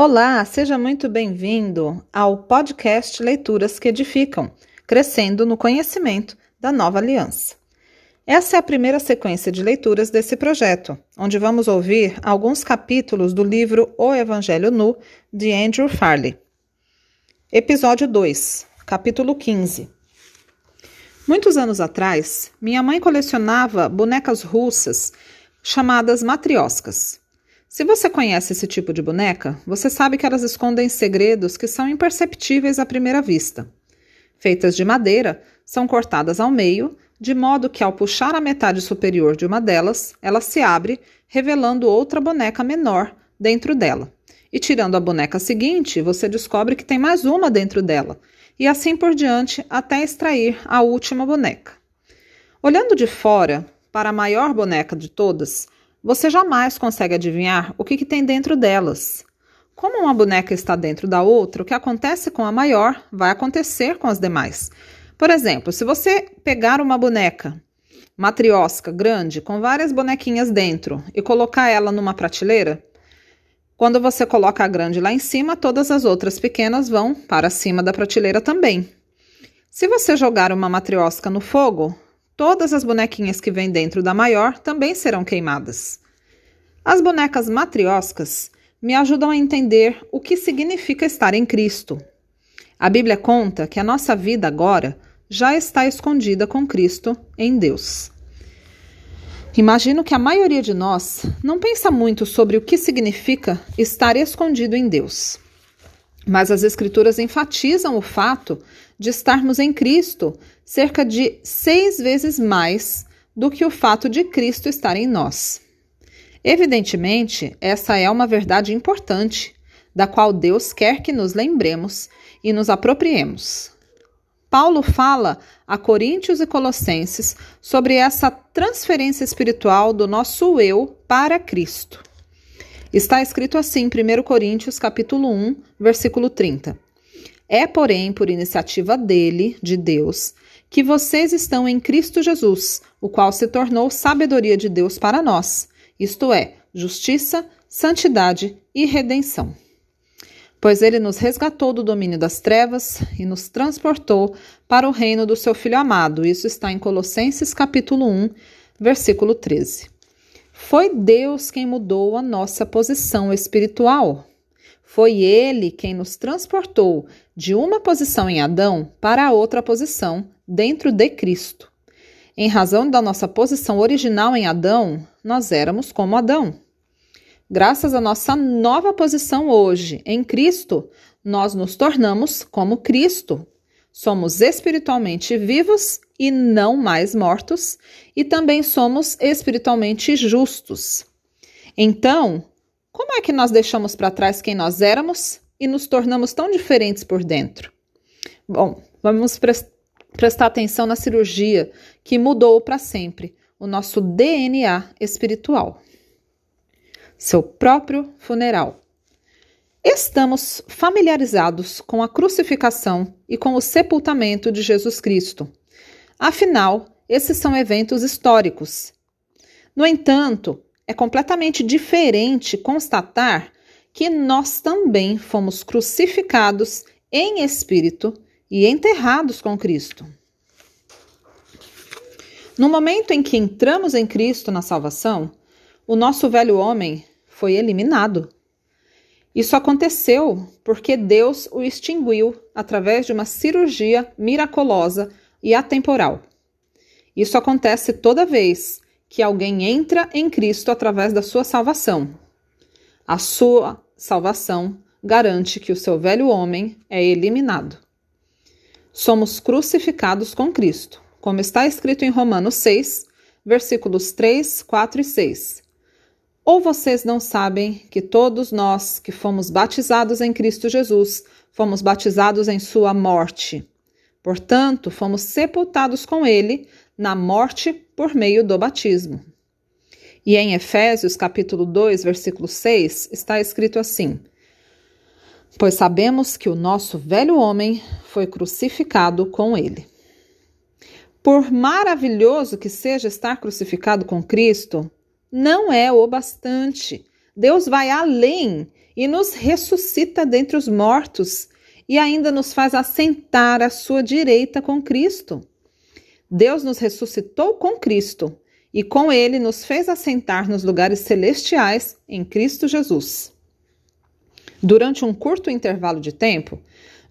Olá, seja muito bem-vindo ao podcast Leituras que Edificam, crescendo no conhecimento da nova aliança. Essa é a primeira sequência de leituras desse projeto, onde vamos ouvir alguns capítulos do livro O Evangelho Nu, de Andrew Farley. Episódio 2, capítulo 15. Muitos anos atrás, minha mãe colecionava bonecas russas chamadas matrioscas. Se você conhece esse tipo de boneca, você sabe que elas escondem segredos que são imperceptíveis à primeira vista. Feitas de madeira, são cortadas ao meio, de modo que ao puxar a metade superior de uma delas, ela se abre, revelando outra boneca menor dentro dela. E tirando a boneca seguinte, você descobre que tem mais uma dentro dela, e assim por diante até extrair a última boneca. Olhando de fora para a maior boneca de todas, você jamais consegue adivinhar o que, que tem dentro delas. Como uma boneca está dentro da outra, o que acontece com a maior vai acontecer com as demais. Por exemplo, se você pegar uma boneca matriosca grande com várias bonequinhas dentro e colocar ela numa prateleira, quando você coloca a grande lá em cima, todas as outras pequenas vão para cima da prateleira também. Se você jogar uma matriosca no fogo, Todas as bonequinhas que vêm dentro da maior também serão queimadas. As bonecas matrioscas me ajudam a entender o que significa estar em Cristo. A Bíblia conta que a nossa vida agora já está escondida com Cristo em Deus. Imagino que a maioria de nós não pensa muito sobre o que significa estar escondido em Deus. Mas as Escrituras enfatizam o fato de estarmos em Cristo cerca de seis vezes mais do que o fato de Cristo estar em nós. Evidentemente, essa é uma verdade importante, da qual Deus quer que nos lembremos e nos apropriemos. Paulo fala a Coríntios e Colossenses sobre essa transferência espiritual do nosso eu para Cristo. Está escrito assim em 1 Coríntios capítulo 1, versículo 30. É, porém, por iniciativa dele, de Deus, que vocês estão em Cristo Jesus, o qual se tornou sabedoria de Deus para nós, isto é, justiça, santidade e redenção. Pois ele nos resgatou do domínio das trevas e nos transportou para o reino do seu Filho amado. Isso está em Colossenses capítulo 1, versículo 13. Foi Deus quem mudou a nossa posição espiritual. Foi Ele quem nos transportou de uma posição em Adão para outra posição dentro de Cristo. Em razão da nossa posição original em Adão, nós éramos como Adão. Graças à nossa nova posição hoje em Cristo, nós nos tornamos como Cristo. Somos espiritualmente vivos e não mais mortos, e também somos espiritualmente justos. Então, como é que nós deixamos para trás quem nós éramos e nos tornamos tão diferentes por dentro? Bom, vamos pre prestar atenção na cirurgia que mudou para sempre o nosso DNA espiritual. Seu próprio funeral. Estamos familiarizados com a crucificação e com o sepultamento de Jesus Cristo. Afinal, esses são eventos históricos. No entanto, é completamente diferente constatar que nós também fomos crucificados em espírito e enterrados com Cristo. No momento em que entramos em Cristo na salvação, o nosso velho homem foi eliminado. Isso aconteceu porque Deus o extinguiu através de uma cirurgia miraculosa e atemporal. Isso acontece toda vez que alguém entra em Cristo através da sua salvação. A sua salvação garante que o seu velho homem é eliminado. Somos crucificados com Cristo, como está escrito em Romanos 6, versículos 3, 4 e 6. Ou vocês não sabem que todos nós que fomos batizados em Cristo Jesus fomos batizados em Sua morte? Portanto, fomos sepultados com Ele na morte por meio do batismo. E em Efésios capítulo 2, versículo 6, está escrito assim: Pois sabemos que o nosso velho homem foi crucificado com ele. Por maravilhoso que seja estar crucificado com Cristo, não é o bastante. Deus vai além e nos ressuscita dentre os mortos e ainda nos faz assentar à sua direita com Cristo. Deus nos ressuscitou com Cristo e com ele nos fez assentar nos lugares celestiais em Cristo Jesus. Durante um curto intervalo de tempo,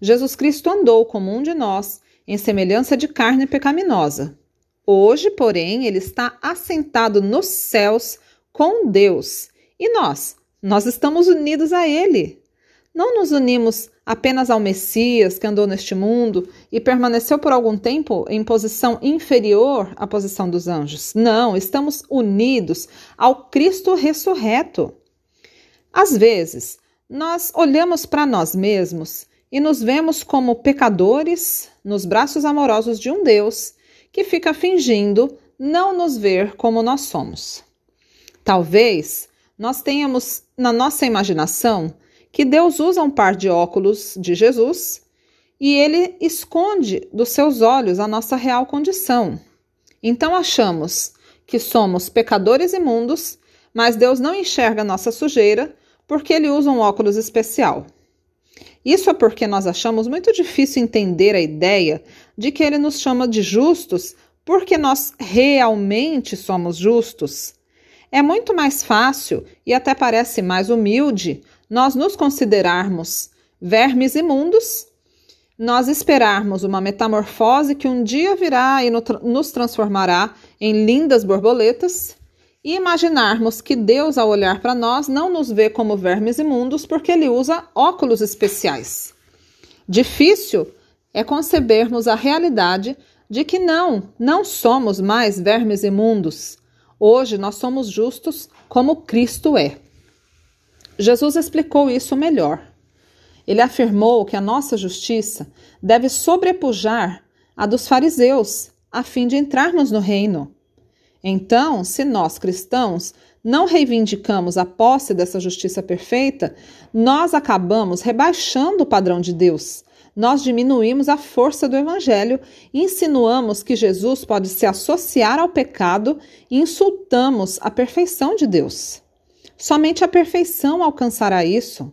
Jesus Cristo andou como um de nós, em semelhança de carne pecaminosa. Hoje, porém, ele está assentado nos céus com Deus. E nós? Nós estamos unidos a ele. Não nos unimos apenas ao Messias que andou neste mundo e permaneceu por algum tempo em posição inferior à posição dos anjos. Não, estamos unidos ao Cristo ressurreto. Às vezes, nós olhamos para nós mesmos e nos vemos como pecadores nos braços amorosos de um Deus que fica fingindo não nos ver como nós somos. Talvez nós tenhamos na nossa imaginação que Deus usa um par de óculos de Jesus e ele esconde dos seus olhos a nossa real condição. Então achamos que somos pecadores imundos, mas Deus não enxerga nossa sujeira porque ele usa um óculos especial. Isso é porque nós achamos muito difícil entender a ideia de que ele nos chama de justos porque nós realmente somos justos. É muito mais fácil e até parece mais humilde nós nos considerarmos vermes imundos, nós esperarmos uma metamorfose que um dia virá e nos transformará em lindas borboletas e imaginarmos que Deus, ao olhar para nós, não nos vê como vermes imundos porque ele usa óculos especiais. Difícil é concebermos a realidade de que não, não somos mais vermes imundos. Hoje nós somos justos como Cristo é. Jesus explicou isso melhor. Ele afirmou que a nossa justiça deve sobrepujar a dos fariseus, a fim de entrarmos no reino. Então, se nós cristãos não reivindicamos a posse dessa justiça perfeita, nós acabamos rebaixando o padrão de Deus. Nós diminuímos a força do Evangelho, insinuamos que Jesus pode se associar ao pecado e insultamos a perfeição de Deus. Somente a perfeição alcançará isso.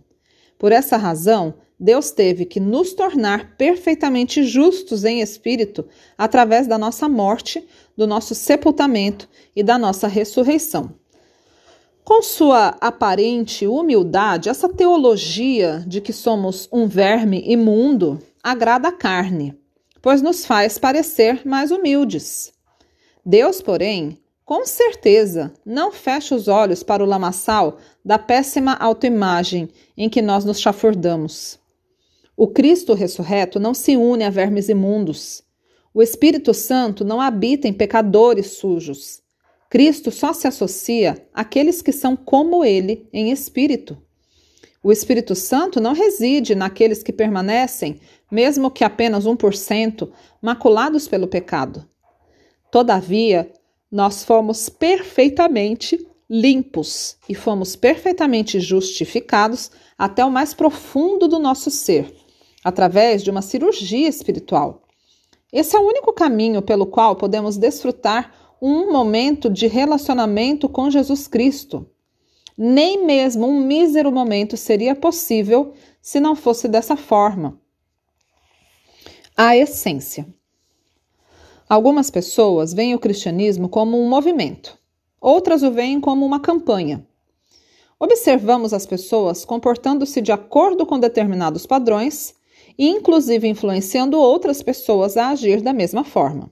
Por essa razão, Deus teve que nos tornar perfeitamente justos em espírito através da nossa morte, do nosso sepultamento e da nossa ressurreição. Com sua aparente humildade, essa teologia de que somos um verme imundo agrada a carne, pois nos faz parecer mais humildes. Deus, porém, com certeza, não fecha os olhos para o lamaçal da péssima autoimagem em que nós nos chafurdamos. O Cristo ressurreto não se une a vermes imundos. O Espírito Santo não habita em pecadores sujos. Cristo só se associa àqueles que são como ele em espírito. O Espírito Santo não reside naqueles que permanecem, mesmo que apenas 1%, maculados pelo pecado. Todavia, nós fomos perfeitamente limpos e fomos perfeitamente justificados até o mais profundo do nosso ser, através de uma cirurgia espiritual. Esse é o único caminho pelo qual podemos desfrutar um momento de relacionamento com Jesus Cristo. Nem mesmo um mísero momento seria possível se não fosse dessa forma. A essência. Algumas pessoas veem o cristianismo como um movimento, outras o veem como uma campanha. Observamos as pessoas comportando-se de acordo com determinados padrões inclusive, influenciando outras pessoas a agir da mesma forma.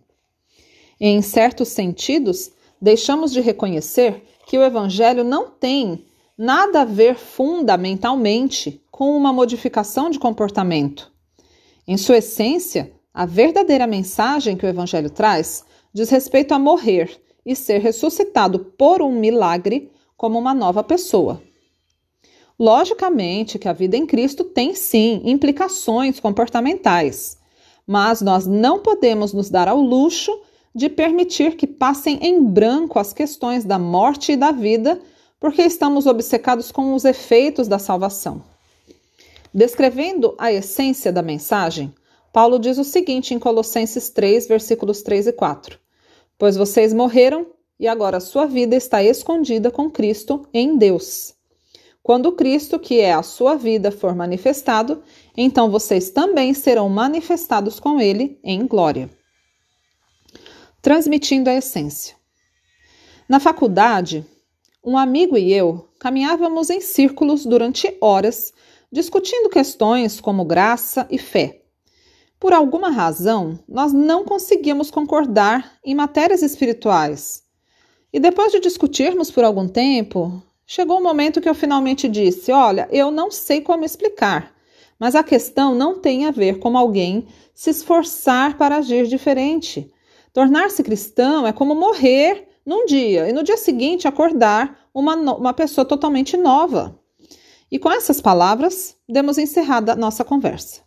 Em certos sentidos, deixamos de reconhecer que o Evangelho não tem nada a ver fundamentalmente com uma modificação de comportamento. Em sua essência, a verdadeira mensagem que o Evangelho traz diz respeito a morrer e ser ressuscitado por um milagre como uma nova pessoa. Logicamente que a vida em Cristo tem sim implicações comportamentais, mas nós não podemos nos dar ao luxo de permitir que passem em branco as questões da morte e da vida, porque estamos obcecados com os efeitos da salvação. Descrevendo a essência da mensagem, Paulo diz o seguinte em Colossenses 3, versículos 3 e 4: Pois vocês morreram e agora sua vida está escondida com Cristo em Deus. Quando Cristo, que é a sua vida, for manifestado, então vocês também serão manifestados com ele em glória. Transmitindo a essência. Na faculdade, um amigo e eu caminhávamos em círculos durante horas, discutindo questões como graça e fé. Por alguma razão, nós não conseguíamos concordar em matérias espirituais. E depois de discutirmos por algum tempo, chegou o um momento que eu finalmente disse: Olha, eu não sei como explicar, mas a questão não tem a ver com alguém se esforçar para agir diferente. Tornar-se cristão é como morrer num dia e no dia seguinte acordar uma, uma pessoa totalmente nova. E com essas palavras, demos encerrada a nossa conversa.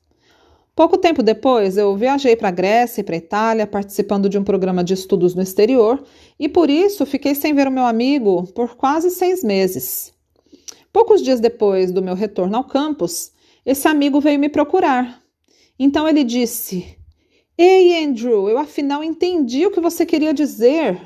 Pouco tempo depois, eu viajei para a Grécia e para a Itália, participando de um programa de estudos no exterior, e por isso fiquei sem ver o meu amigo por quase seis meses. Poucos dias depois do meu retorno ao campus, esse amigo veio me procurar. Então ele disse: Ei, Andrew, eu afinal entendi o que você queria dizer.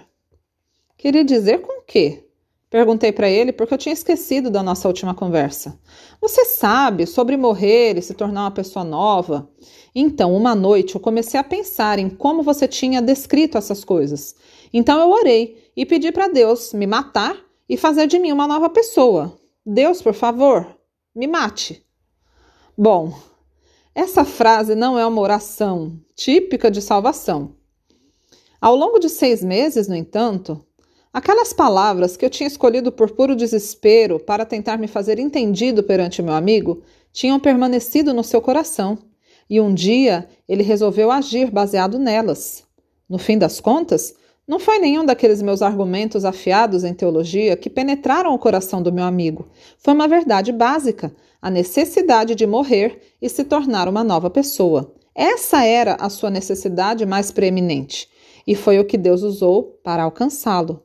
Queria dizer com o quê? Perguntei para ele porque eu tinha esquecido da nossa última conversa. Você sabe sobre morrer e se tornar uma pessoa nova? Então, uma noite eu comecei a pensar em como você tinha descrito essas coisas. Então eu orei e pedi para Deus me matar e fazer de mim uma nova pessoa. Deus, por favor, me mate. Bom, essa frase não é uma oração típica de salvação. Ao longo de seis meses, no entanto, Aquelas palavras que eu tinha escolhido por puro desespero para tentar me fazer entendido perante meu amigo tinham permanecido no seu coração, e um dia ele resolveu agir baseado nelas. No fim das contas, não foi nenhum daqueles meus argumentos afiados em teologia que penetraram o coração do meu amigo. Foi uma verdade básica, a necessidade de morrer e se tornar uma nova pessoa. Essa era a sua necessidade mais preeminente, e foi o que Deus usou para alcançá-lo.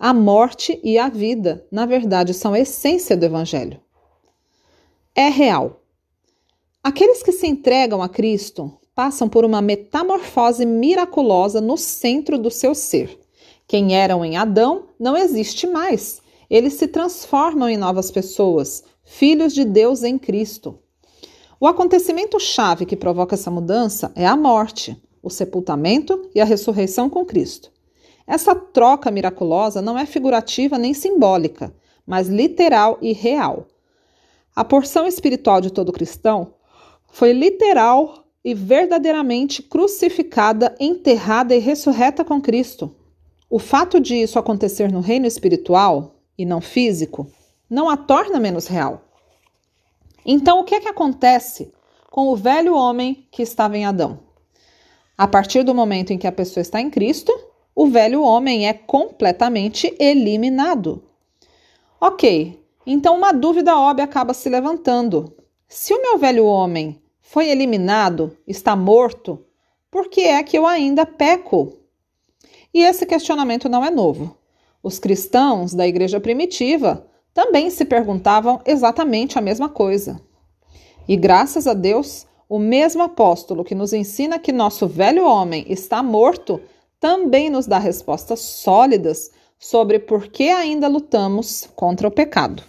A morte e a vida, na verdade, são a essência do Evangelho. É real. Aqueles que se entregam a Cristo passam por uma metamorfose miraculosa no centro do seu ser. Quem eram em Adão não existe mais. Eles se transformam em novas pessoas, filhos de Deus em Cristo. O acontecimento chave que provoca essa mudança é a morte, o sepultamento e a ressurreição com Cristo. Essa troca miraculosa não é figurativa nem simbólica, mas literal e real. A porção espiritual de todo cristão foi literal e verdadeiramente crucificada, enterrada e ressurreta com Cristo. O fato de isso acontecer no reino espiritual e não físico não a torna menos real. Então, o que é que acontece com o velho homem que estava em Adão? A partir do momento em que a pessoa está em Cristo, o velho homem é completamente eliminado. Ok, então uma dúvida óbvia acaba se levantando. Se o meu velho homem foi eliminado, está morto, por que é que eu ainda peco? E esse questionamento não é novo. Os cristãos da igreja primitiva também se perguntavam exatamente a mesma coisa. E graças a Deus, o mesmo apóstolo que nos ensina que nosso velho homem está morto também nos dá respostas sólidas sobre por que ainda lutamos contra o pecado.